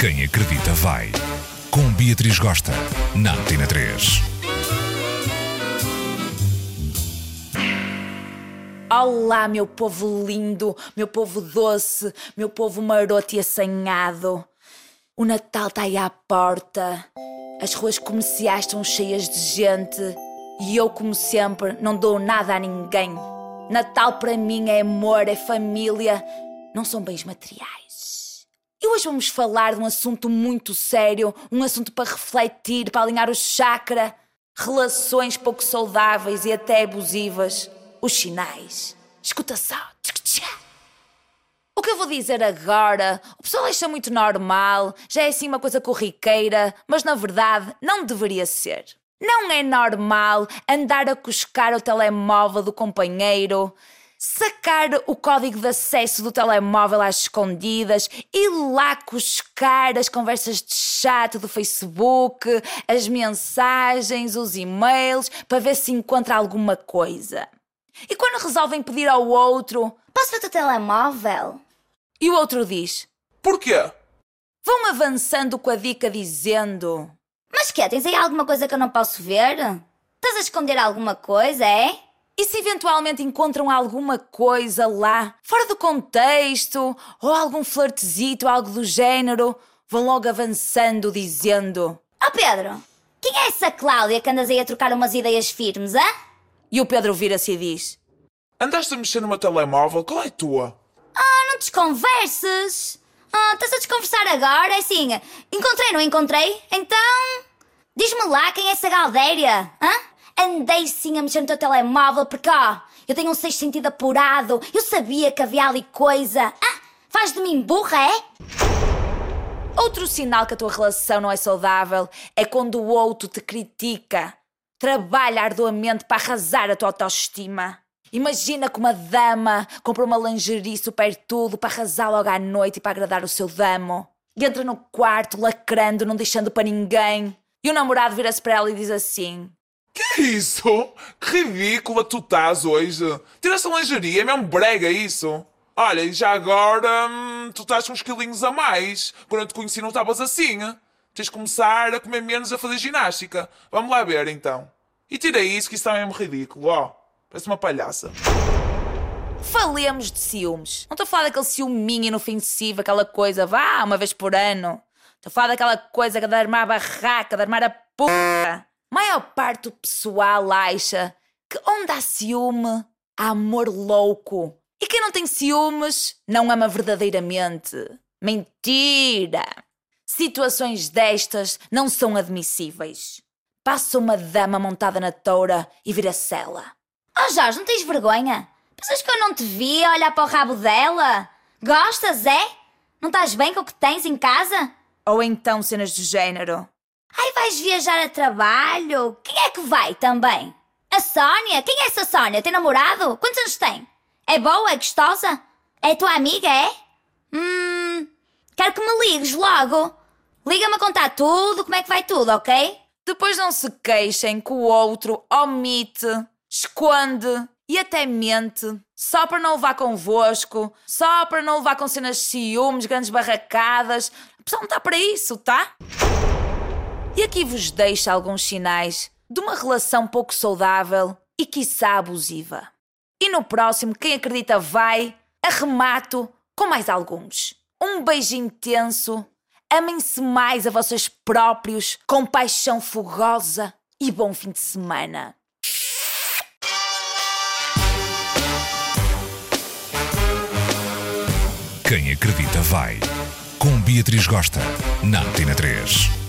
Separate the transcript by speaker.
Speaker 1: Quem acredita vai. Com Beatriz Gosta, na Antena 3.
Speaker 2: Olá, meu povo lindo, meu povo doce, meu povo maroto e assanhado. O Natal está aí à porta. As ruas comerciais estão cheias de gente. E eu, como sempre, não dou nada a ninguém. Natal para mim é amor, é família, não são bens materiais. E hoje vamos falar de um assunto muito sério, um assunto para refletir, para alinhar o chakra, relações pouco saudáveis e até abusivas, os sinais. Escuta só. O que eu vou dizer agora, o pessoal acha muito normal, já é assim uma coisa corriqueira, mas na verdade não deveria ser. Não é normal andar a cuscar o telemóvel do companheiro, sacar o código de acesso do telemóvel às escondidas, ir lá cuscar as conversas de chat do Facebook, as mensagens, os e-mails, para ver se encontra alguma coisa. E quando resolvem pedir ao outro,
Speaker 3: Posso ver o teu telemóvel?
Speaker 2: e o outro diz,
Speaker 4: Porquê?
Speaker 2: vão avançando com a dica dizendo.
Speaker 3: Mas que Tens aí alguma coisa que eu não posso ver? Estás a esconder alguma coisa, é?
Speaker 2: E se eventualmente encontram alguma coisa lá, fora do contexto, ou algum flirtezito, algo do género, vão logo avançando dizendo.
Speaker 3: Ó Pedro, quem é essa Cláudia que andas aí a trocar umas ideias firmes, hã?
Speaker 2: E o Pedro vira-se e diz:
Speaker 4: Andaste a mexer no meu telemóvel? Qual é a tua?
Speaker 3: Ah, não desconverses! Ah, estás a desconversar agora? É assim, encontrei, não encontrei? Então, diz-me lá quem é essa Galdéria, hã? Andei sim a mexer no teu telemóvel porque, ó, eu tenho um sexto sentido apurado, eu sabia que havia ali coisa. Ah, faz de mim burra, é?
Speaker 2: Outro sinal que a tua relação não é saudável é quando o outro te critica, trabalha arduamente para arrasar a tua autoestima. Imagina que uma dama compra uma lingerie super tudo para arrasar logo à noite e para agradar o seu damo. E entra no quarto lacrando, não deixando para ninguém. E o namorado vira-se para ela e diz assim:
Speaker 4: Que é isso? Que ridícula tu estás hoje. Tiraste a lingerie, é mesmo brega isso. Olha, e já agora hum, tu estás com uns quilinhos a mais. Quando eu te conheci não estavas assim. Tens de começar a comer menos a fazer ginástica. Vamos lá ver então. E tira isso que isso está mesmo ridículo, ó. Parece uma palhaça.
Speaker 2: Falemos de ciúmes. Não estou a falar daquele ciúminho inofensivo, aquela coisa, vá, uma vez por ano. Estou a falar daquela coisa de armar a barraca, de armar a puta. Maior parte do pessoal acha que onde há ciúme, há amor louco. E quem não tem ciúmes, não ama verdadeiramente. Mentira! Situações destas não são admissíveis. Passa uma dama montada na toura e vira cela.
Speaker 3: Oh Jorge, não tens vergonha? Pensas que eu não te vi olhar para o rabo dela? Gostas, é? Não estás bem com o que tens em casa?
Speaker 2: Ou então cenas do género.
Speaker 3: Ai, vais viajar a trabalho? Quem é que vai também? A Sónia? Quem é essa Sónia? Tem namorado? Quantos anos tem? É boa? É gostosa? É tua amiga, é? Hum. Quero que me ligues logo. Liga-me a contar tudo, como é que vai tudo, ok?
Speaker 2: Depois não se queixem que o outro omite, esconde e até mente, só para não levar convosco, só para não levar com cenas de ciúmes, grandes barracadas. A pessoa não está para isso, tá? E aqui vos deixo alguns sinais de uma relação pouco saudável e quiçá abusiva. E no próximo, quem acredita vai, arremato com mais alguns. Um beijo intenso, amem-se mais a vocês próprios, com paixão fogosa e bom fim de semana.
Speaker 1: Quem acredita vai. Com Beatriz Gosta, na Antena 3.